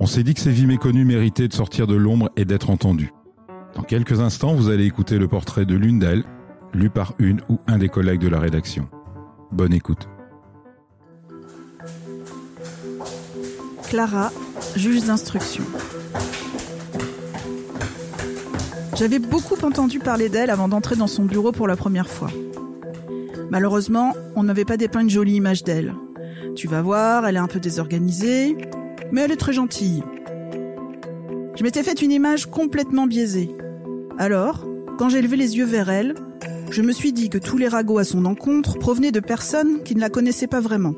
On s'est dit que ces vies méconnues méritaient de sortir de l'ombre et d'être entendues. Dans quelques instants, vous allez écouter le portrait de l'une d'elles, lu par une ou un des collègues de la rédaction. Bonne écoute. Clara, juge d'instruction. J'avais beaucoup entendu parler d'elle avant d'entrer dans son bureau pour la première fois. Malheureusement, on n'avait pas dépeint une jolie image d'elle. Tu vas voir, elle est un peu désorganisée, mais elle est très gentille. Je m'étais fait une image complètement biaisée. Alors, quand j'ai levé les yeux vers elle, je me suis dit que tous les ragots à son encontre provenaient de personnes qui ne la connaissaient pas vraiment.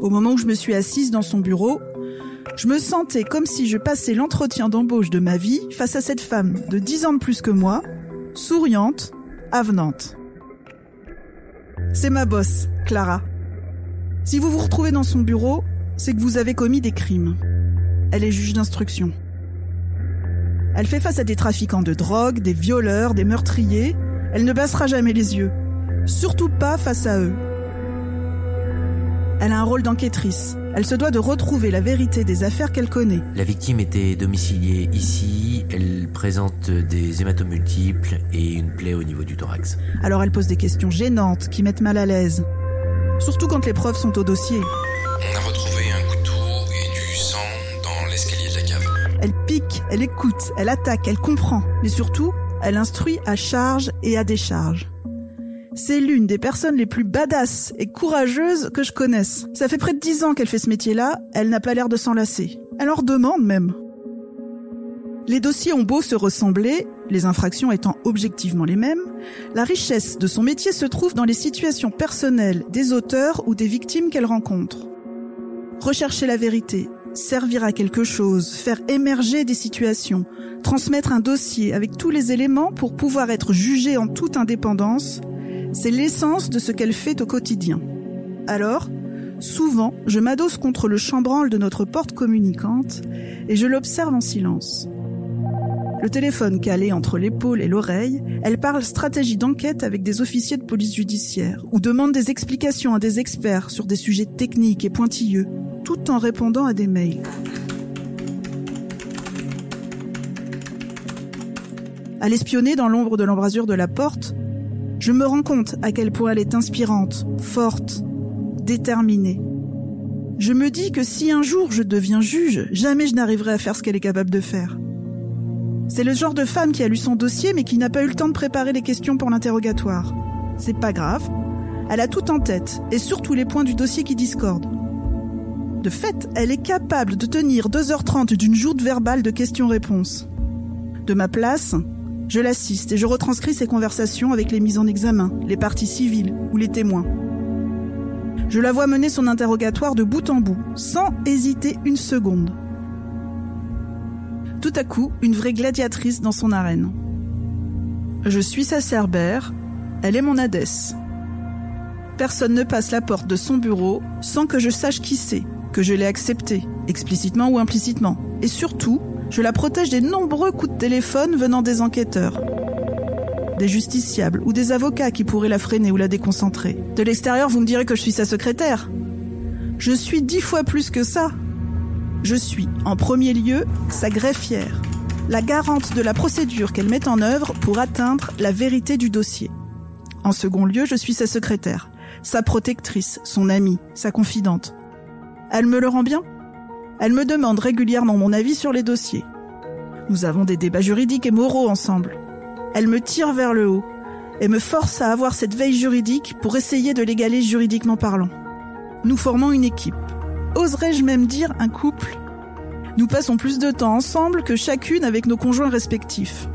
Au moment où je me suis assise dans son bureau, je me sentais comme si je passais l'entretien d'embauche de ma vie face à cette femme de 10 ans de plus que moi, souriante, avenante. C'est ma bosse, Clara. Si vous vous retrouvez dans son bureau, c'est que vous avez commis des crimes. Elle est juge d'instruction. Elle fait face à des trafiquants de drogue, des violeurs, des meurtriers. Elle ne baissera jamais les yeux. Surtout pas face à eux. Elle a un rôle d'enquêtrice. Elle se doit de retrouver la vérité des affaires qu'elle connaît. La victime était domiciliée ici. Elle présente des hématomes multiples et une plaie au niveau du thorax. Alors elle pose des questions gênantes qui mettent mal à l'aise. Surtout quand les preuves sont au dossier. On a retrouvé Elle écoute, elle attaque, elle comprend. Mais surtout, elle instruit à charge et à décharge. C'est l'une des personnes les plus badass et courageuses que je connaisse. Ça fait près de dix ans qu'elle fait ce métier-là, elle n'a pas l'air de s'en lasser. Elle en demande même. Les dossiers ont beau se ressembler, les infractions étant objectivement les mêmes, la richesse de son métier se trouve dans les situations personnelles des auteurs ou des victimes qu'elle rencontre. Rechercher la vérité, servir à quelque chose, faire émerger des situations, transmettre un dossier avec tous les éléments pour pouvoir être jugé en toute indépendance, c'est l'essence de ce qu'elle fait au quotidien. Alors, souvent, je m'adosse contre le chambranle de notre porte communicante et je l'observe en silence. Le téléphone calé entre l'épaule et l'oreille, elle parle stratégie d'enquête avec des officiers de police judiciaire ou demande des explications à des experts sur des sujets techniques et pointilleux, tout en répondant à des mails. À l'espionner dans l'ombre de l'embrasure de la porte, je me rends compte à quel point elle est inspirante, forte, déterminée. Je me dis que si un jour je deviens juge, jamais je n'arriverai à faire ce qu'elle est capable de faire. C'est le genre de femme qui a lu son dossier mais qui n'a pas eu le temps de préparer les questions pour l'interrogatoire. C'est pas grave. Elle a tout en tête et surtout les points du dossier qui discordent. De fait, elle est capable de tenir 2h30 d'une joute verbale de questions-réponses. De ma place, je l'assiste et je retranscris ses conversations avec les mises en examen, les parties civiles ou les témoins. Je la vois mener son interrogatoire de bout en bout, sans hésiter une seconde. Tout à coup, une vraie gladiatrice dans son arène. Je suis sa cerbère, elle est mon Hadès. Personne ne passe la porte de son bureau sans que je sache qui c'est, que je l'ai accepté, explicitement ou implicitement. Et surtout, je la protège des nombreux coups de téléphone venant des enquêteurs, des justiciables ou des avocats qui pourraient la freiner ou la déconcentrer. De l'extérieur, vous me direz que je suis sa secrétaire. Je suis dix fois plus que ça. Je suis, en premier lieu, sa greffière, la garante de la procédure qu'elle met en œuvre pour atteindre la vérité du dossier. En second lieu, je suis sa secrétaire, sa protectrice, son amie, sa confidente. Elle me le rend bien Elle me demande régulièrement mon avis sur les dossiers. Nous avons des débats juridiques et moraux ensemble. Elle me tire vers le haut et me force à avoir cette veille juridique pour essayer de l'égaler juridiquement parlant. Nous formons une équipe. Oserais-je même dire un couple? Nous passons plus de temps ensemble que chacune avec nos conjoints respectifs.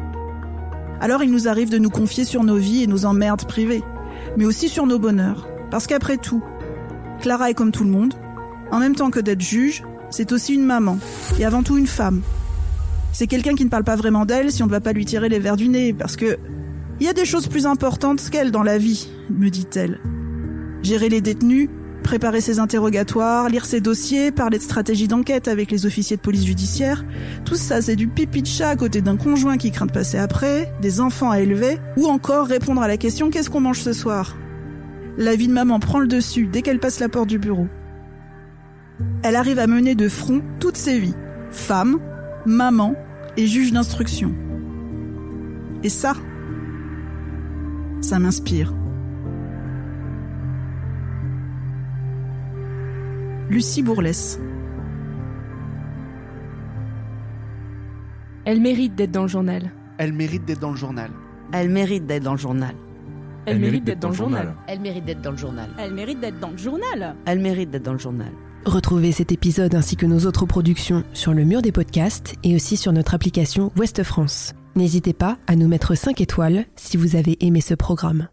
Alors il nous arrive de nous confier sur nos vies et nos emmerdes privées, mais aussi sur nos bonheurs. Parce qu'après tout, Clara est comme tout le monde. En même temps que d'être juge, c'est aussi une maman, et avant tout une femme. C'est quelqu'un qui ne parle pas vraiment d'elle si on ne va pas lui tirer les verres du nez, parce que il y a des choses plus importantes qu'elle dans la vie, me dit-elle. Gérer les détenus, préparer ses interrogatoires, lire ses dossiers, parler de stratégie d'enquête avec les officiers de police judiciaire, tout ça c'est du pipi de chat à côté d'un conjoint qui craint de passer après, des enfants à élever, ou encore répondre à la question qu'est-ce qu'on mange ce soir? La vie de maman prend le dessus dès qu'elle passe la porte du bureau. Elle arrive à mener de front toutes ses vies, femme, maman et juge d'instruction. Et ça, ça m'inspire. Lucie Bourlès. Elle mérite d'être dans le journal. Elle mérite d'être dans le journal. Elle mérite d'être dans le journal. Elle, mérite d'être dans le journal. Elle mérite d'être dans le journal. Elle mérite d'être dans le journal. Elle mérite d'être dans le journal. Retrouvez cet épisode ainsi que nos autres productions sur le mur des podcasts et aussi sur notre application Ouest France. N'hésitez pas à nous mettre 5 étoiles si vous avez aimé ce programme.